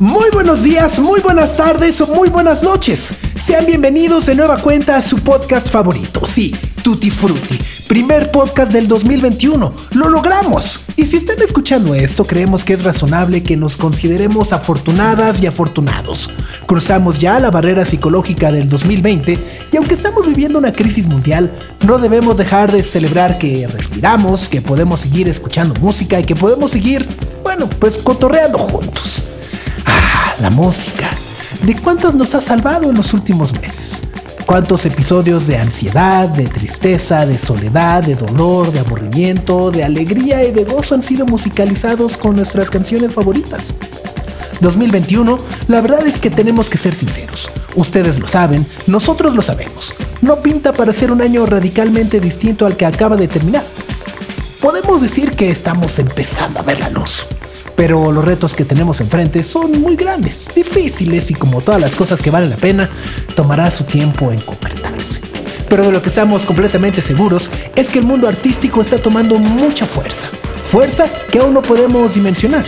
Muy buenos días, muy buenas tardes o muy buenas noches. Sean bienvenidos de nueva cuenta a su podcast favorito. Sí, Tutti Frutti. Primer podcast del 2021. Lo logramos. Y si están escuchando esto, creemos que es razonable que nos consideremos afortunadas y afortunados. Cruzamos ya la barrera psicológica del 2020 y aunque estamos viviendo una crisis mundial, no debemos dejar de celebrar que respiramos, que podemos seguir escuchando música y que podemos seguir, bueno, pues cotorreando juntos. La música. ¿De cuántos nos ha salvado en los últimos meses? ¿Cuántos episodios de ansiedad, de tristeza, de soledad, de dolor, de aburrimiento, de alegría y de gozo han sido musicalizados con nuestras canciones favoritas? 2021, la verdad es que tenemos que ser sinceros. Ustedes lo saben, nosotros lo sabemos. No pinta para ser un año radicalmente distinto al que acaba de terminar. Podemos decir que estamos empezando a ver la luz pero los retos que tenemos enfrente son muy grandes, difíciles y como todas las cosas que valen la pena, tomará su tiempo en concretarse. Pero de lo que estamos completamente seguros es que el mundo artístico está tomando mucha fuerza, fuerza que aún no podemos dimensionar.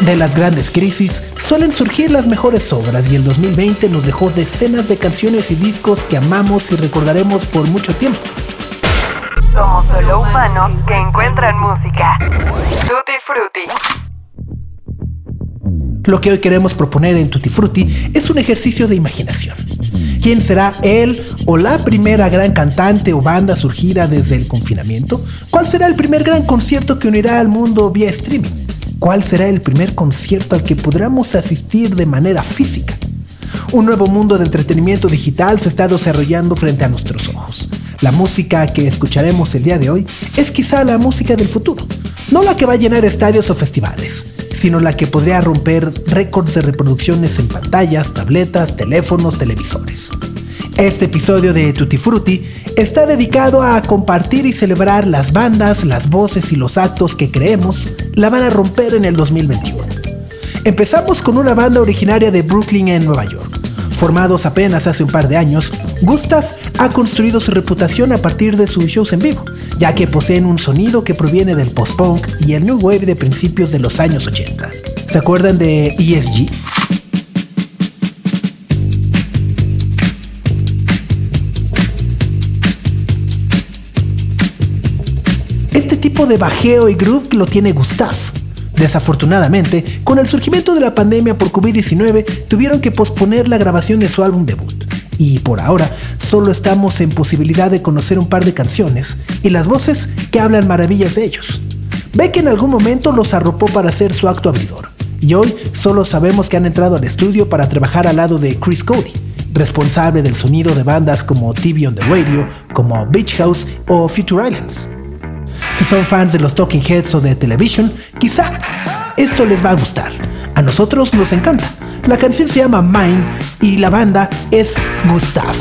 De las grandes crisis suelen surgir las mejores obras y el 2020 nos dejó decenas de canciones y discos que amamos y recordaremos por mucho tiempo. Somos solo humanos que encuentran música. Tutti Frutti. Lo que hoy queremos proponer en Tutti Frutti es un ejercicio de imaginación. ¿Quién será él o la primera gran cantante o banda surgida desde el confinamiento? ¿Cuál será el primer gran concierto que unirá al mundo vía streaming? ¿Cuál será el primer concierto al que podremos asistir de manera física? Un nuevo mundo de entretenimiento digital se está desarrollando frente a nuestros ojos. La música que escucharemos el día de hoy es quizá la música del futuro, no la que va a llenar estadios o festivales, sino la que podría romper récords de reproducciones en pantallas, tabletas, teléfonos, televisores. Este episodio de Tutti Frutti está dedicado a compartir y celebrar las bandas, las voces y los actos que creemos la van a romper en el 2021. Empezamos con una banda originaria de Brooklyn en Nueva York. Formados apenas hace un par de años, Gustav ha construido su reputación a partir de sus shows en vivo, ya que poseen un sonido que proviene del post-punk y el new wave de principios de los años 80. ¿Se acuerdan de ESG? Este tipo de bajeo y groove lo tiene Gustav. Desafortunadamente, con el surgimiento de la pandemia por COVID-19, tuvieron que posponer la grabación de su álbum debut. Y por ahora, solo estamos en posibilidad de conocer un par de canciones y las voces que hablan maravillas de ellos. Que en algún momento los arropó para hacer su acto abridor, y hoy solo sabemos que han entrado al estudio para trabajar al lado de Chris Cody, responsable del sonido de bandas como TV on the Radio, como Beach House o Future Islands. Si son fans de los Talking Heads o de Television, quizá esto les va a gustar. A nosotros nos encanta. La canción se llama Mine y la banda es Gustav.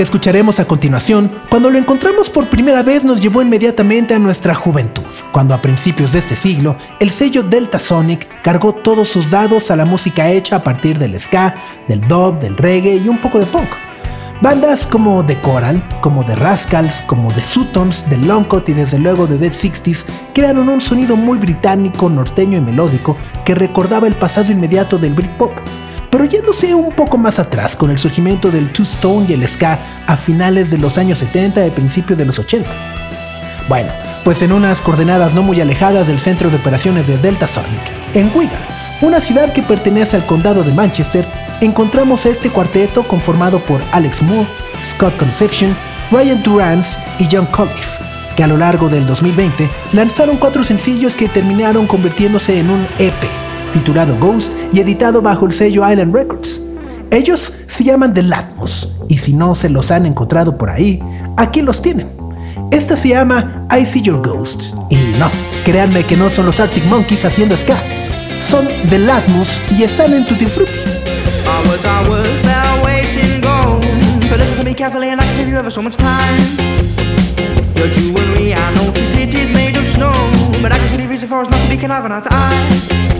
Que escucharemos a continuación, cuando lo encontramos por primera vez, nos llevó inmediatamente a nuestra juventud, cuando a principios de este siglo, el sello Delta Sonic cargó todos sus dados a la música hecha a partir del ska, del dub, del reggae y un poco de punk. Bandas como The Coral, como The Rascals, como The Sutons, The Longcut y desde luego The Dead Sixties crearon un sonido muy británico, norteño y melódico que recordaba el pasado inmediato del Britpop. Pero yéndose un poco más atrás con el surgimiento del Two Stone y el ska a finales de los años 70 y principios de los 80. Bueno, pues en unas coordenadas no muy alejadas del centro de operaciones de Delta Sonic, en Wigan, una ciudad que pertenece al condado de Manchester, encontramos este cuarteto conformado por Alex Moore, Scott Conception, Ryan Durance y John Colliff, que a lo largo del 2020 lanzaron cuatro sencillos que terminaron convirtiéndose en un EP, titulado Ghost y editado bajo el sello Island Records. Ellos se llaman The Latmos, y si no se los han encontrado por ahí, aquí los tienen. Esta se llama I See Your Ghost. Y no, créanme que no son los Arctic Monkeys haciendo ska. Son The Latmos y están en Tutti Frutti. So listen to me carefully and I can save you ever so much time. Your jewelry, I notice it is made of snow. But I can see the reason for us not to be conniving to eye.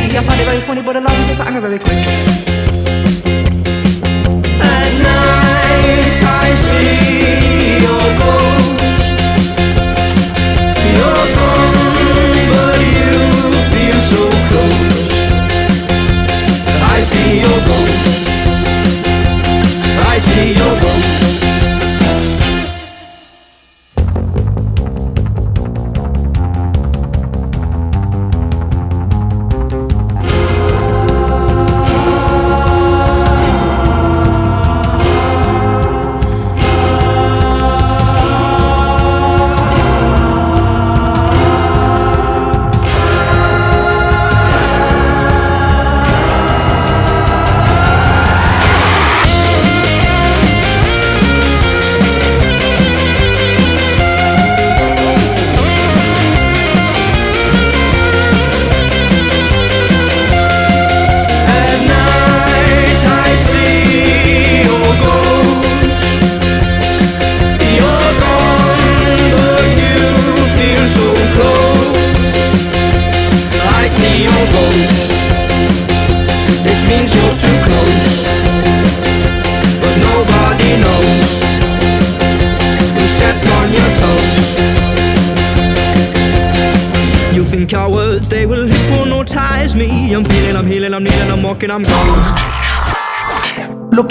I find it very funny, but a lot of times I'm very quick. At night I see your ghost. You're gone, but you feel so close. I see your ghost. I see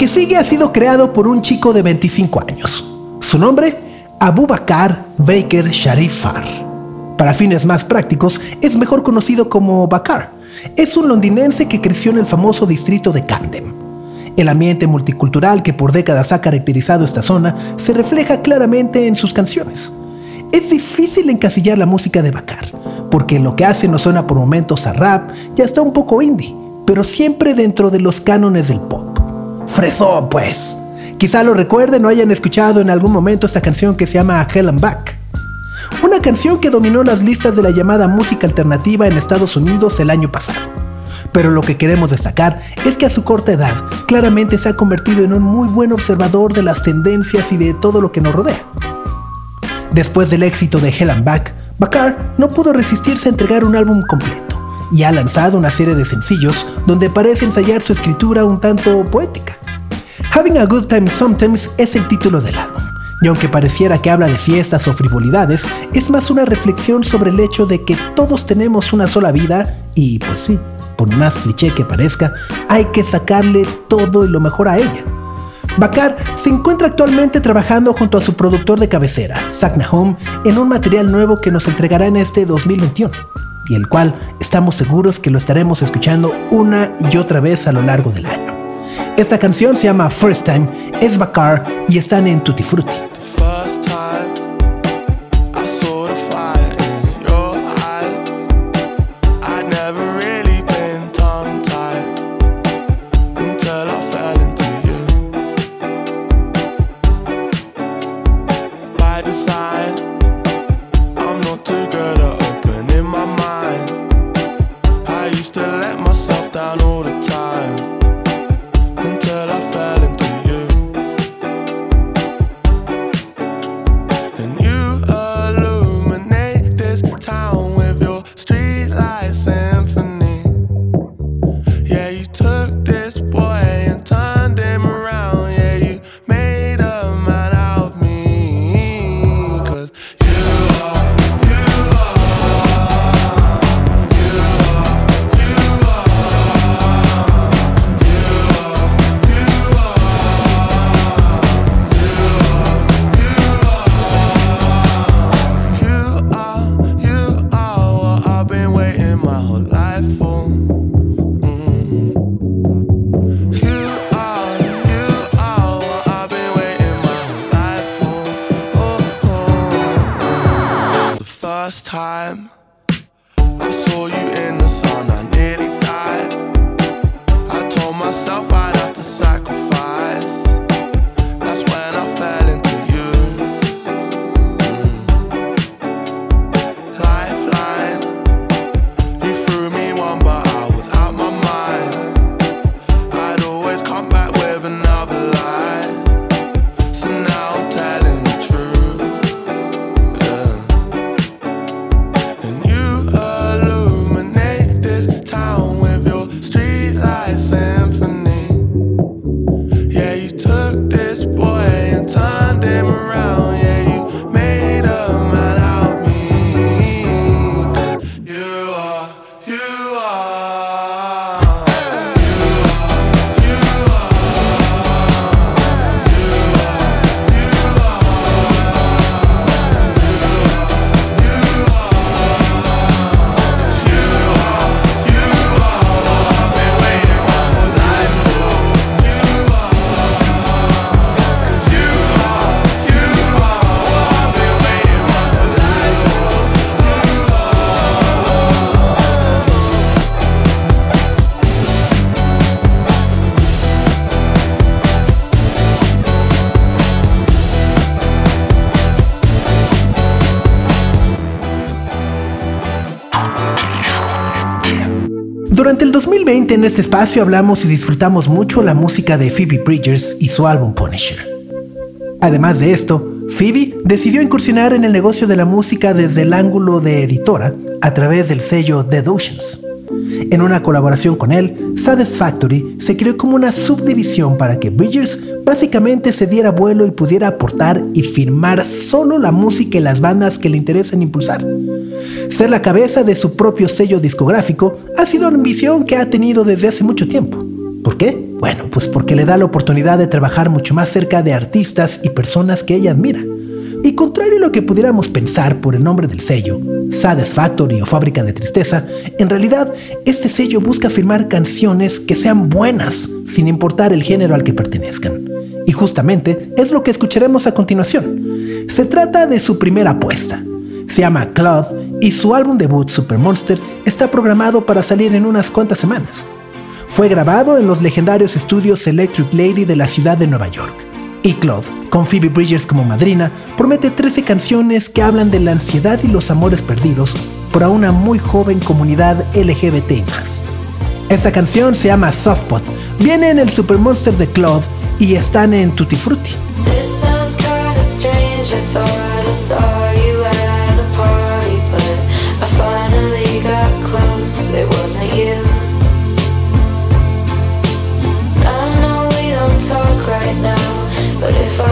que sigue ha sido creado por un chico de 25 años. Su nombre, Abu Bakar Baker Sharif Far. Para fines más prácticos, es mejor conocido como Bakar. Es un londinense que creció en el famoso distrito de Camden. El ambiente multicultural que por décadas ha caracterizado esta zona se refleja claramente en sus canciones. Es difícil encasillar la música de Bakar, porque lo que hace no suena por momentos a rap y hasta un poco indie, pero siempre dentro de los cánones del pop. Fresón, pues. Quizá lo recuerden o hayan escuchado en algún momento esta canción que se llama Hell and Back. Una canción que dominó las listas de la llamada música alternativa en Estados Unidos el año pasado. Pero lo que queremos destacar es que a su corta edad claramente se ha convertido en un muy buen observador de las tendencias y de todo lo que nos rodea. Después del éxito de Hell and Back, Bakar no pudo resistirse a entregar un álbum completo y ha lanzado una serie de sencillos donde parece ensayar su escritura un tanto poética. Having a Good Time Sometimes es el título del álbum, y aunque pareciera que habla de fiestas o frivolidades, es más una reflexión sobre el hecho de que todos tenemos una sola vida y pues sí, por más cliché que parezca, hay que sacarle todo y lo mejor a ella. Bakar se encuentra actualmente trabajando junto a su productor de cabecera, Zach Nahum, en un material nuevo que nos entregará en este 2021, y el cual estamos seguros que lo estaremos escuchando una y otra vez a lo largo del año. Esta canción se llama First Time, es Bakar y están en Tutti Frutti. El 2020 en este espacio hablamos y disfrutamos mucho la música de Phoebe Bridgers y su álbum Punisher. Además de esto, Phoebe decidió incursionar en el negocio de la música desde el ángulo de editora a través del sello Dead Oceans. En una colaboración con él, Satisfactory se creó como una subdivisión para que Bridgers básicamente se diera vuelo y pudiera aportar y firmar solo la música y las bandas que le interesan impulsar. Ser la cabeza de su propio sello discográfico ha sido una ambición que ha tenido desde hace mucho tiempo. ¿Por qué? Bueno, pues porque le da la oportunidad de trabajar mucho más cerca de artistas y personas que ella admira. Y contrario a lo que pudiéramos pensar por el nombre del sello, Satisfactory o Fábrica de Tristeza, en realidad este sello busca firmar canciones que sean buenas, sin importar el género al que pertenezcan. Y justamente es lo que escucharemos a continuación. Se trata de su primera apuesta. Se llama Cloud y su álbum debut Super Monster está programado para salir en unas cuantas semanas. Fue grabado en los legendarios estudios Electric Lady de la ciudad de Nueva York. Y Claude, con Phoebe Bridgers como madrina, promete 13 canciones que hablan de la ansiedad y los amores perdidos por una muy joven comunidad LGBT+. Esta canción se llama Softpot, viene en el Super Monsters de Claude y están en Tutti Frutti.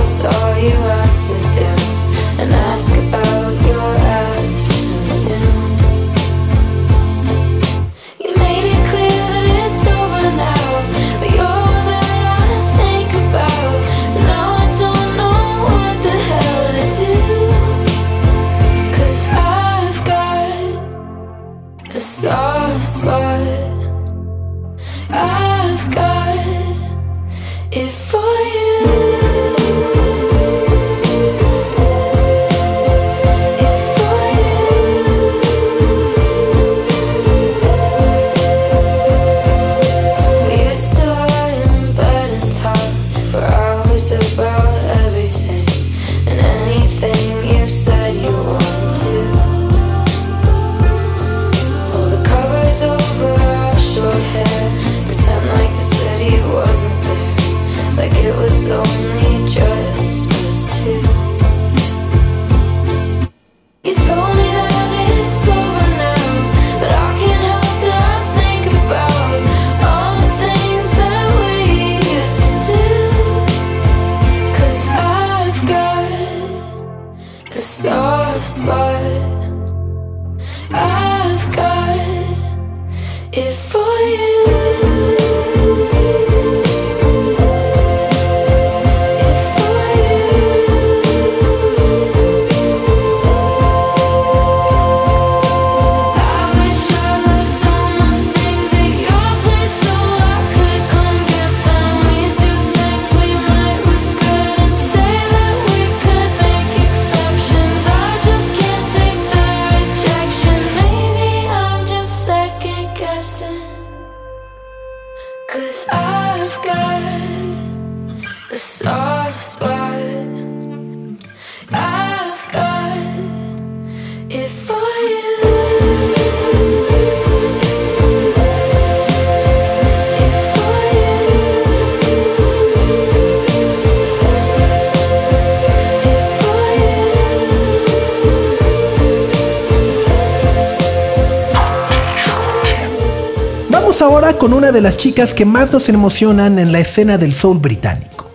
Saw you, down and ask about voice about con una de las chicas que más nos emocionan en la escena del soul británico.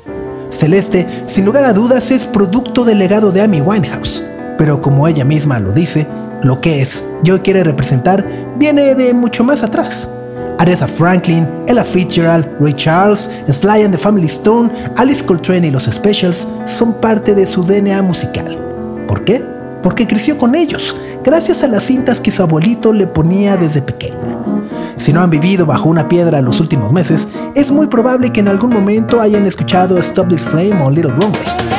Celeste, sin lugar a dudas, es producto del legado de Amy Winehouse, pero como ella misma lo dice, lo que es y hoy quiere representar viene de mucho más atrás. Aretha Franklin, Ella Fitzgerald, Ray Charles, Sly and the Family Stone, Alice Coltrane y los Specials son parte de su DNA musical. ¿Por qué? Porque creció con ellos, gracias a las cintas que su abuelito le ponía desde pequeña. Si no han vivido bajo una piedra en los últimos meses, es muy probable que en algún momento hayan escuchado Stop This Flame o Little Runway.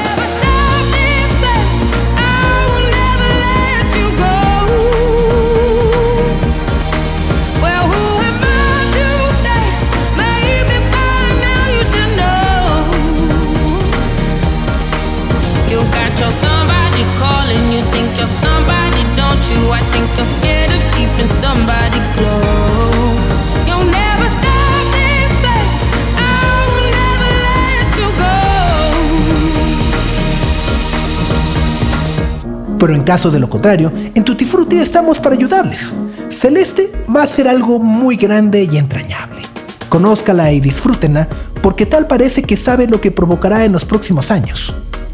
Pero en caso de lo contrario, en Tutti Frutti estamos para ayudarles. Celeste va a ser algo muy grande y entrañable. Conózcala y disfrútenla porque tal parece que sabe lo que provocará en los próximos años.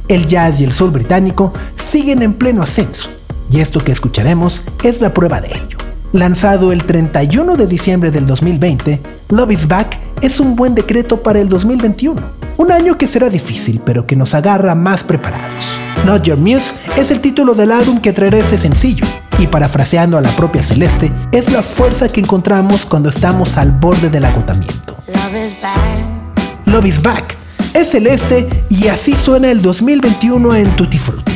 El jazz y el soul británico siguen en pleno ascenso y esto que escucharemos es la prueba de ello. Lanzado el 31 de diciembre del 2020, Love is Back es un buen decreto para el 2021. Un año que será difícil, pero que nos agarra más preparados. Not Your Muse es el título del álbum que traerá este sencillo, y parafraseando a la propia Celeste, es la fuerza que encontramos cuando estamos al borde del agotamiento. Love is back. Love is Back es Celeste y así suena el 2021 en Tutti Frutti.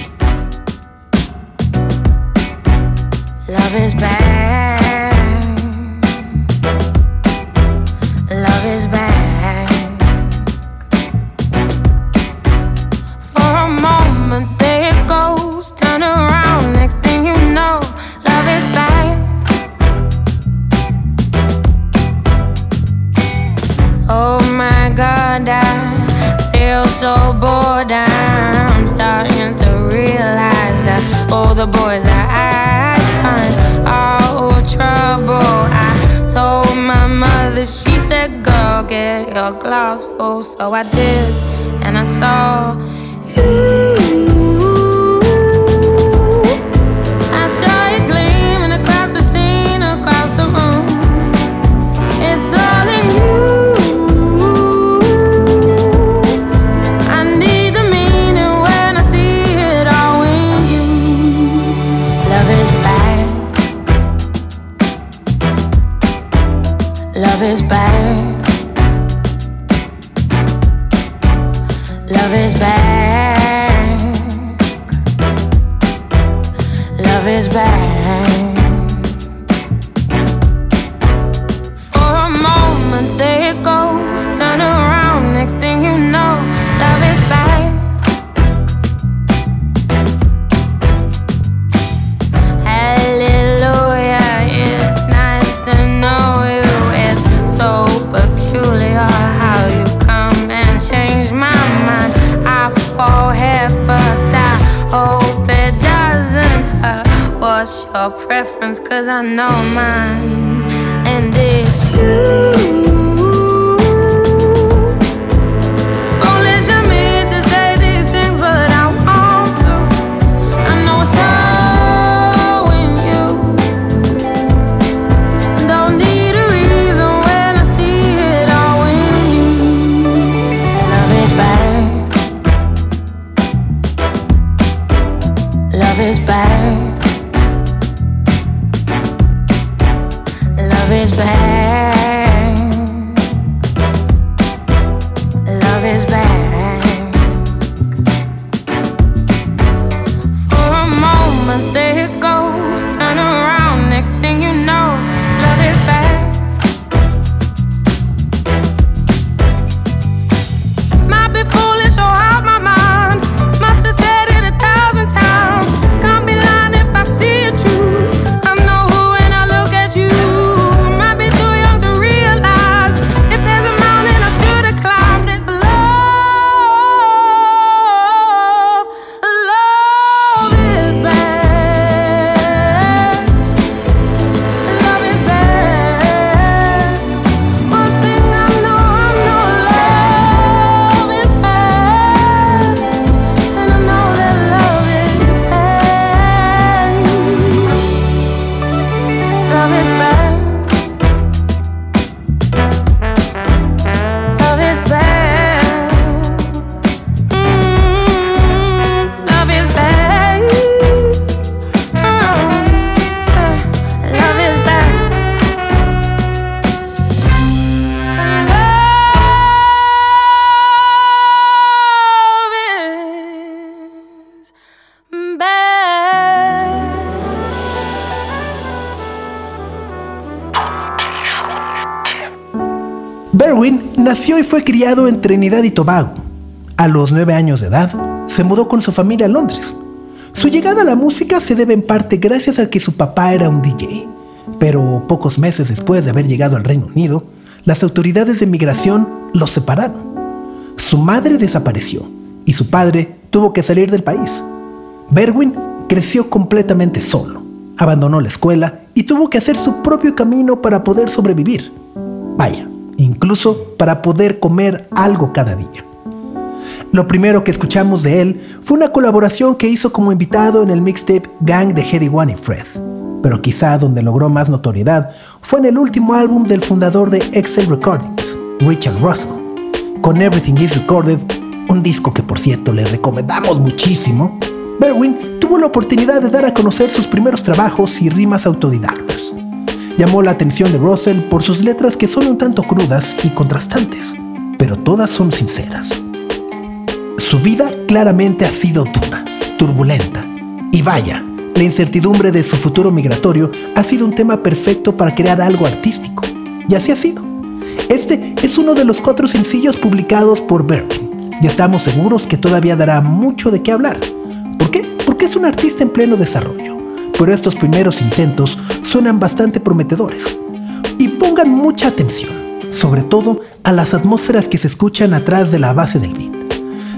Love is back. The boys I find all trouble. I told my mother, she said, Girl, get your glass full. So I did, and I saw What's your preference? Cause I know mine, and it's you. Fue criado en Trinidad y Tobago. A los nueve años de edad, se mudó con su familia a Londres. Su llegada a la música se debe en parte gracias a que su papá era un DJ. Pero pocos meses después de haber llegado al Reino Unido, las autoridades de migración los separaron. Su madre desapareció y su padre tuvo que salir del país. Berwin creció completamente solo, abandonó la escuela y tuvo que hacer su propio camino para poder sobrevivir. Vaya, incluso para poder comer algo cada día. Lo primero que escuchamos de él fue una colaboración que hizo como invitado en el mixtape Gang de Heady One y Fred. Pero quizá donde logró más notoriedad fue en el último álbum del fundador de Excel Recordings, Richard Russell, con Everything Is Recorded, un disco que por cierto le recomendamos muchísimo. Berwin tuvo la oportunidad de dar a conocer sus primeros trabajos y rimas autodidactas. Llamó la atención de Russell por sus letras que son un tanto crudas y contrastantes, pero todas son sinceras. Su vida claramente ha sido dura, turbulenta. Y vaya, la incertidumbre de su futuro migratorio ha sido un tema perfecto para crear algo artístico. Y así ha sido. Este es uno de los cuatro sencillos publicados por Berwin. Y estamos seguros que todavía dará mucho de qué hablar. ¿Por qué? Porque es un artista en pleno desarrollo. Pero estos primeros intentos suenan bastante prometedores. Y pongan mucha atención, sobre todo a las atmósferas que se escuchan atrás de la base del beat.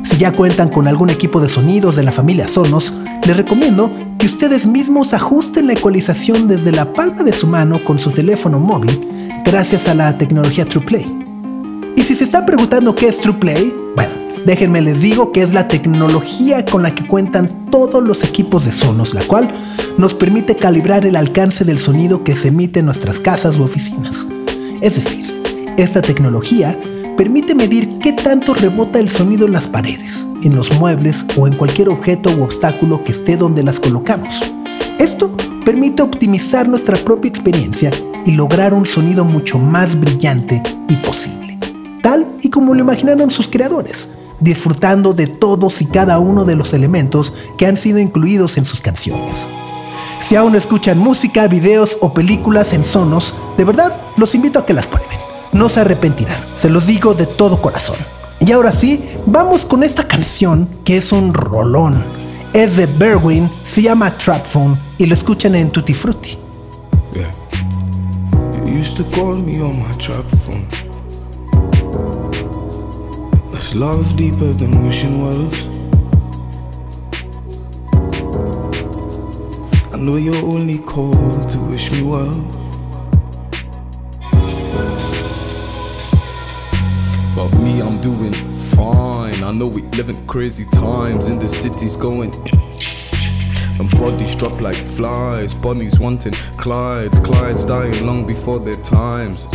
Si ya cuentan con algún equipo de sonidos de la familia Sonos, les recomiendo que ustedes mismos ajusten la ecualización desde la palma de su mano con su teléfono móvil gracias a la tecnología TruePlay. Y si se están preguntando qué es TruePlay, bueno, déjenme les digo que es la tecnología con la que cuentan todos los equipos de Sonos, la cual nos permite calibrar el alcance del sonido que se emite en nuestras casas u oficinas. Es decir, esta tecnología permite medir qué tanto rebota el sonido en las paredes, en los muebles o en cualquier objeto u obstáculo que esté donde las colocamos. Esto permite optimizar nuestra propia experiencia y lograr un sonido mucho más brillante y posible, tal y como lo imaginaron sus creadores, disfrutando de todos y cada uno de los elementos que han sido incluidos en sus canciones. Si aún escuchan música, videos o películas en Sonos, de verdad los invito a que las prueben. No se arrepentirán, se los digo de todo corazón. Y ahora sí, vamos con esta canción que es un rolón. Es de Berwin, se llama Trap Phone y lo escuchan en Tutti Frutti. Used to call me on my trap phone. Love deeper than wishing wells. I know you're only called to wish me well. But me, I'm doing fine. I know we live in crazy times, and the city's going. And bodies drop like flies. Bonnie's wanting Clydes. Clyde's dying long before their times.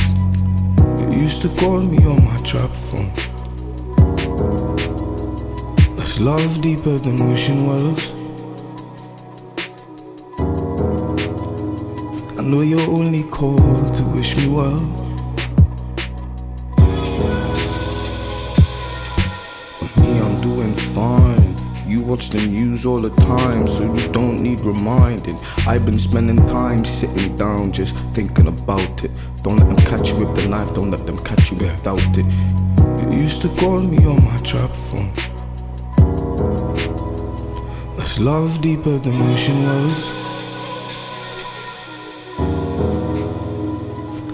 You used to call me on my trap phone. That's love deeper than wishing wells. I know you're only called to wish me well. But me, I'm doing fine. You watch the news all the time, so you don't need reminding. I've been spending time sitting down, just thinking about it. Don't let them catch you with the knife, don't let them catch you without it. You used to call me on my trap phone. That's love deeper than wishing wells.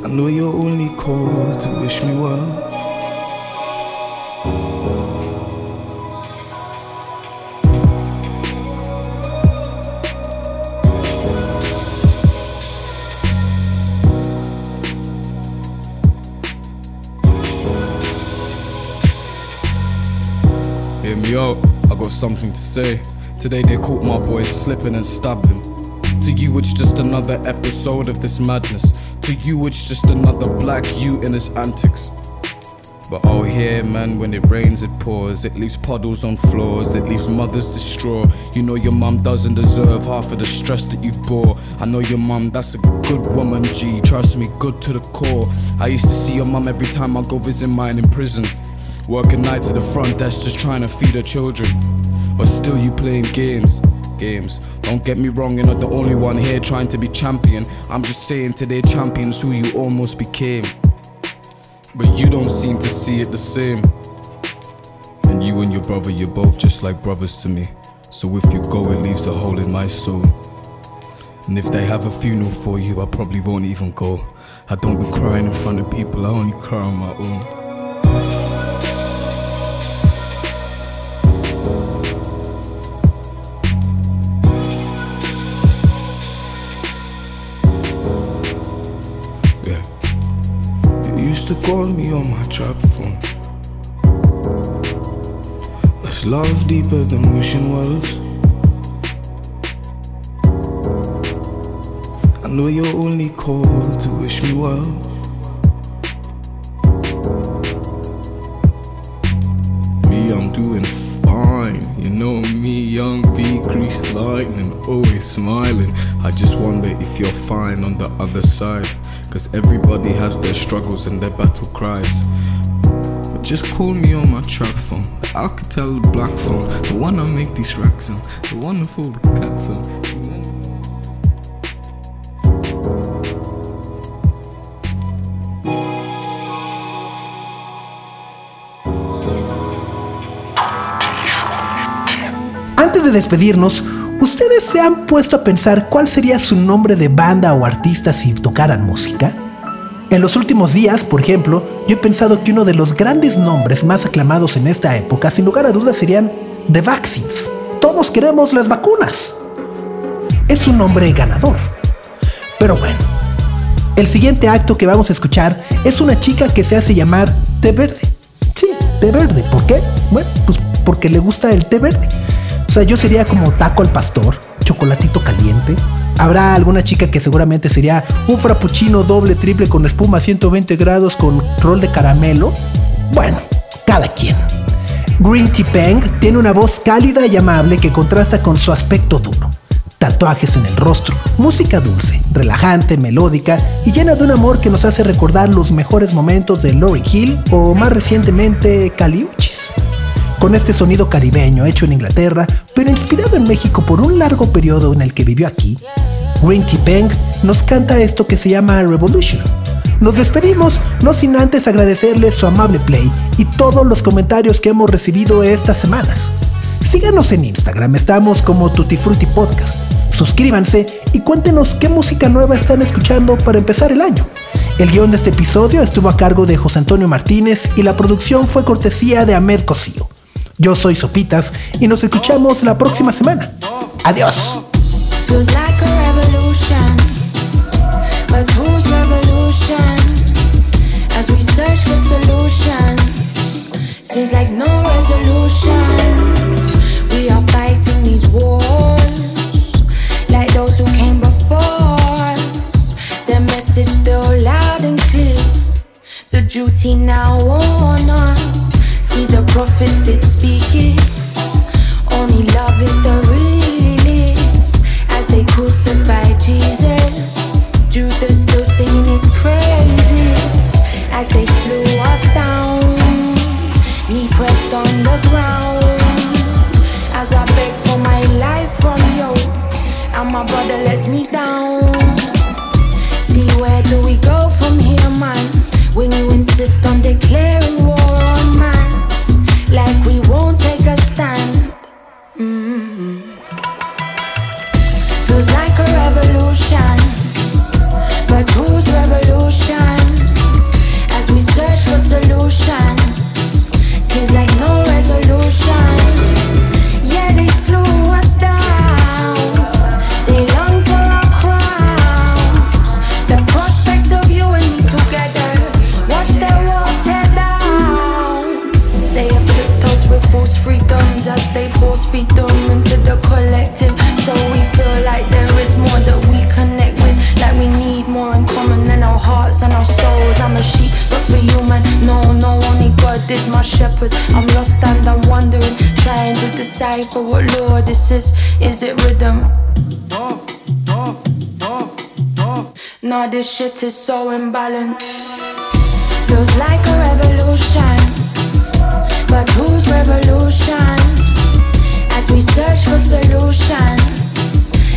I know you're only called to wish me well. Hear me out, I got something to say. Today they caught my boy slipping and stabbed him. To you, it's just another episode of this madness. To you, it's just another black you in his antics. But oh, here, man, when it rains, it pours. It leaves puddles on floors, it leaves mothers distraught. You know your mum doesn't deserve half of the stress that you've bore. I know your mum, that's a good woman, G. Trust me, good to the core. I used to see your mum every time I go visit mine in prison. Working nights at the front desk just trying to feed her children. But still, you playing games. Games. Don't get me wrong, you're not the only one here trying to be champion. I'm just saying today, champions who you almost became. But you don't seem to see it the same. And you and your brother, you're both just like brothers to me. So if you go, it leaves a hole in my soul. And if they have a funeral for you, I probably won't even go. I don't be crying in front of people, I only cry on my own. You used to call me on my trap phone. That's love deeper than wishing wells. I know you're only called to wish me well. Me, I'm doing fine. You know me, young B, greased lightning, always smiling. I just wonder if you're fine on the other side. Cause everybody has their struggles and their battle cries. But just call me on my trap phone, the Alcatel black phone, the one I make these racks on, the with all the cats on. Antes de despedirnos, ¿ustedes se han puesto a pensar cuál sería su nombre de banda o artista si tocaran música? En los últimos días, por ejemplo, yo he pensado que uno de los grandes nombres más aclamados en esta época, sin lugar a dudas, serían The Vaccines. Todos queremos las vacunas. Es un nombre ganador. Pero bueno, el siguiente acto que vamos a escuchar es una chica que se hace llamar té verde. Sí, té verde. ¿Por qué? Bueno, pues porque le gusta el té verde. Yo sería como taco al pastor, chocolatito caliente. Habrá alguna chica que seguramente sería un frappuccino doble, triple con espuma a 120 grados con rol de caramelo. Bueno, cada quien. Green Tea Peng tiene una voz cálida y amable que contrasta con su aspecto duro. Tatuajes en el rostro, música dulce, relajante, melódica y llena de un amor que nos hace recordar los mejores momentos de Lauryn Hill o más recientemente Caliuchis. Con este sonido caribeño hecho en Inglaterra, pero inspirado en México por un largo periodo en el que vivió aquí, Green Tea Peng nos canta esto que se llama Revolution. Nos despedimos, no sin antes agradecerles su amable play y todos los comentarios que hemos recibido estas semanas. Síganos en Instagram, estamos como Tutti Frutti Podcast. Suscríbanse y cuéntenos qué música nueva están escuchando para empezar el año. El guion de este episodio estuvo a cargo de José Antonio Martínez y la producción fue cortesía de Ahmed Cosío. Yo soy Sopitas y nos escuchamos la próxima semana. Adiós. Seems like no resolutions. We are fighting these wars like those who came before us. Their message still loud and clear. The duty now on us. The prophets did speak it. Only love is the realest. As they crucified Jesus, Judas still singing his praises. As they slew us down, knee pressed on the ground. As I beg for my life from you, and my brother lets me down. See where do we go from here, man? When you insist on declaring war to decipher what law this is. Is it rhythm? Nah, this shit is so imbalanced. Feels like a revolution, but whose revolution? As we search for solutions,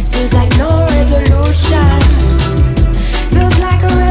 seems like no resolutions. Feels like a